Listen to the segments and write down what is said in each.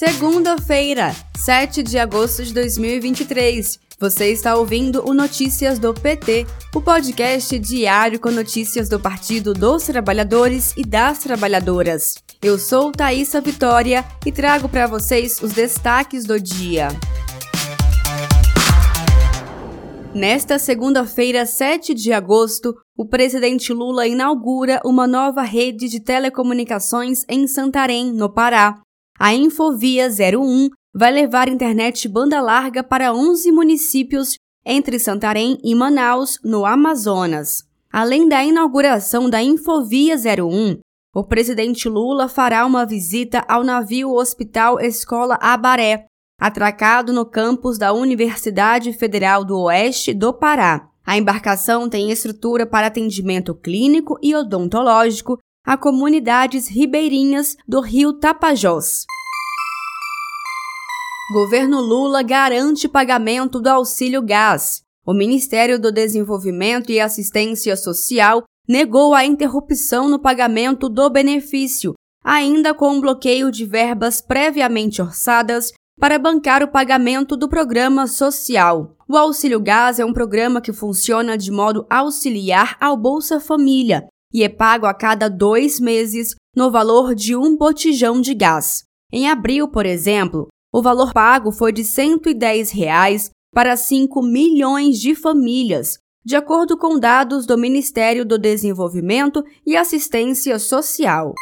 Segunda-feira, 7 de agosto de 2023. Você está ouvindo o Notícias do PT, o podcast diário com notícias do Partido dos Trabalhadores e das Trabalhadoras. Eu sou Thaisa Vitória e trago para vocês os destaques do dia. Nesta segunda-feira, 7 de agosto, o presidente Lula inaugura uma nova rede de telecomunicações em Santarém, no Pará. A Infovia 01 vai levar internet banda larga para 11 municípios entre Santarém e Manaus, no Amazonas. Além da inauguração da Infovia 01, o presidente Lula fará uma visita ao navio Hospital Escola Abaré, atracado no campus da Universidade Federal do Oeste do Pará. A embarcação tem estrutura para atendimento clínico e odontológico a comunidades ribeirinhas do rio Tapajós. Governo Lula garante pagamento do auxílio gás. O Ministério do Desenvolvimento e Assistência Social negou a interrupção no pagamento do benefício, ainda com um bloqueio de verbas previamente orçadas para bancar o pagamento do programa social. O Auxílio Gás é um programa que funciona de modo auxiliar ao Bolsa Família e é pago a cada dois meses no valor de um botijão de gás. Em abril, por exemplo, o valor pago foi de 110 reais para 5 milhões de famílias, de acordo com dados do Ministério do Desenvolvimento e Assistência Social.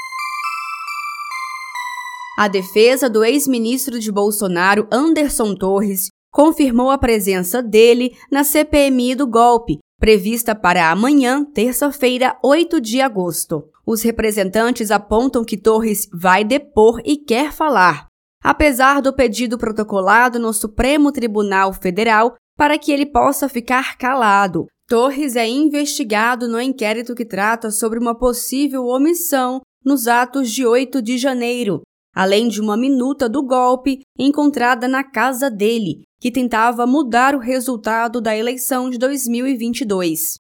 A defesa do ex-ministro de Bolsonaro, Anderson Torres, confirmou a presença dele na CPMI do golpe, prevista para amanhã, terça-feira, 8 de agosto. Os representantes apontam que Torres vai depor e quer falar, apesar do pedido protocolado no Supremo Tribunal Federal para que ele possa ficar calado. Torres é investigado no inquérito que trata sobre uma possível omissão nos atos de 8 de janeiro, além de uma minuta do golpe encontrada na casa dele, que tentava mudar o resultado da eleição de 2022.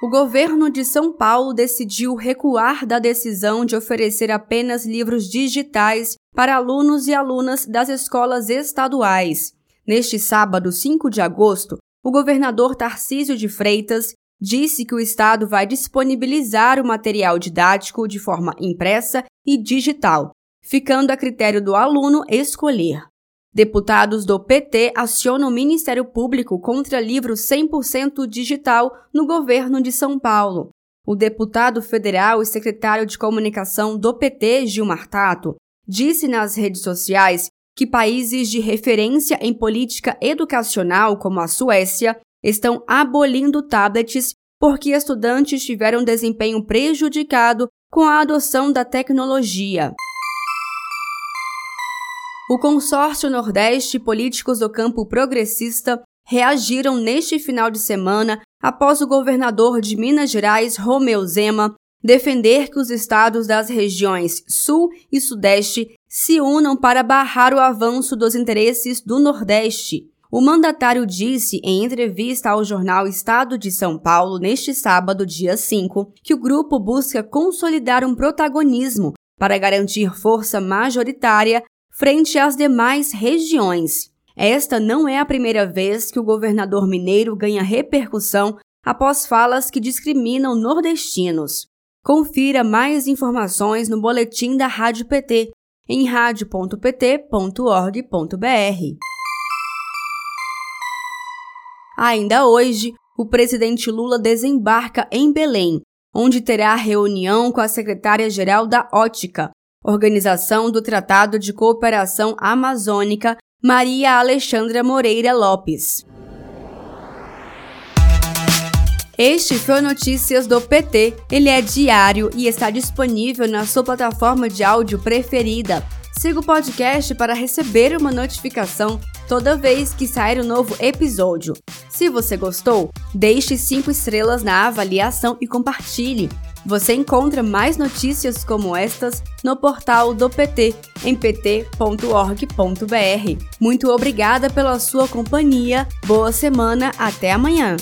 O governo de São Paulo decidiu recuar da decisão de oferecer apenas livros digitais para alunos e alunas das escolas estaduais. Neste sábado, 5 de agosto, o governador Tarcísio de Freitas disse que o estado vai disponibilizar o material didático de forma impressa e digital, ficando a critério do aluno escolher. Deputados do PT acionam o Ministério Público contra livro 100% digital no governo de São Paulo. O deputado federal e secretário de comunicação do PT, Gilmar Tato, disse nas redes sociais que países de referência em política educacional, como a Suécia, estão abolindo tablets porque estudantes tiveram desempenho prejudicado com a adoção da tecnologia. O consórcio Nordeste políticos do campo progressista reagiram neste final de semana após o governador de Minas Gerais, Romeu Zema, defender que os estados das regiões Sul e Sudeste se unam para barrar o avanço dos interesses do Nordeste. O mandatário disse em entrevista ao jornal Estado de São Paulo neste sábado, dia 5, que o grupo busca consolidar um protagonismo para garantir força majoritária frente às demais regiões. Esta não é a primeira vez que o governador mineiro ganha repercussão após falas que discriminam nordestinos. Confira mais informações no boletim da Rádio PT em radio.pt.org.br. Ainda hoje, o presidente Lula desembarca em Belém, onde terá reunião com a secretária-geral da Ótica, Organização do Tratado de Cooperação Amazônica, Maria Alexandra Moreira Lopes. Este foi Notícias do PT. Ele é diário e está disponível na sua plataforma de áudio preferida. Siga o podcast para receber uma notificação toda vez que sair um novo episódio. Se você gostou, deixe 5 estrelas na avaliação e compartilhe. Você encontra mais notícias como estas no portal do PT, em pt.org.br. Muito obrigada pela sua companhia, boa semana, até amanhã!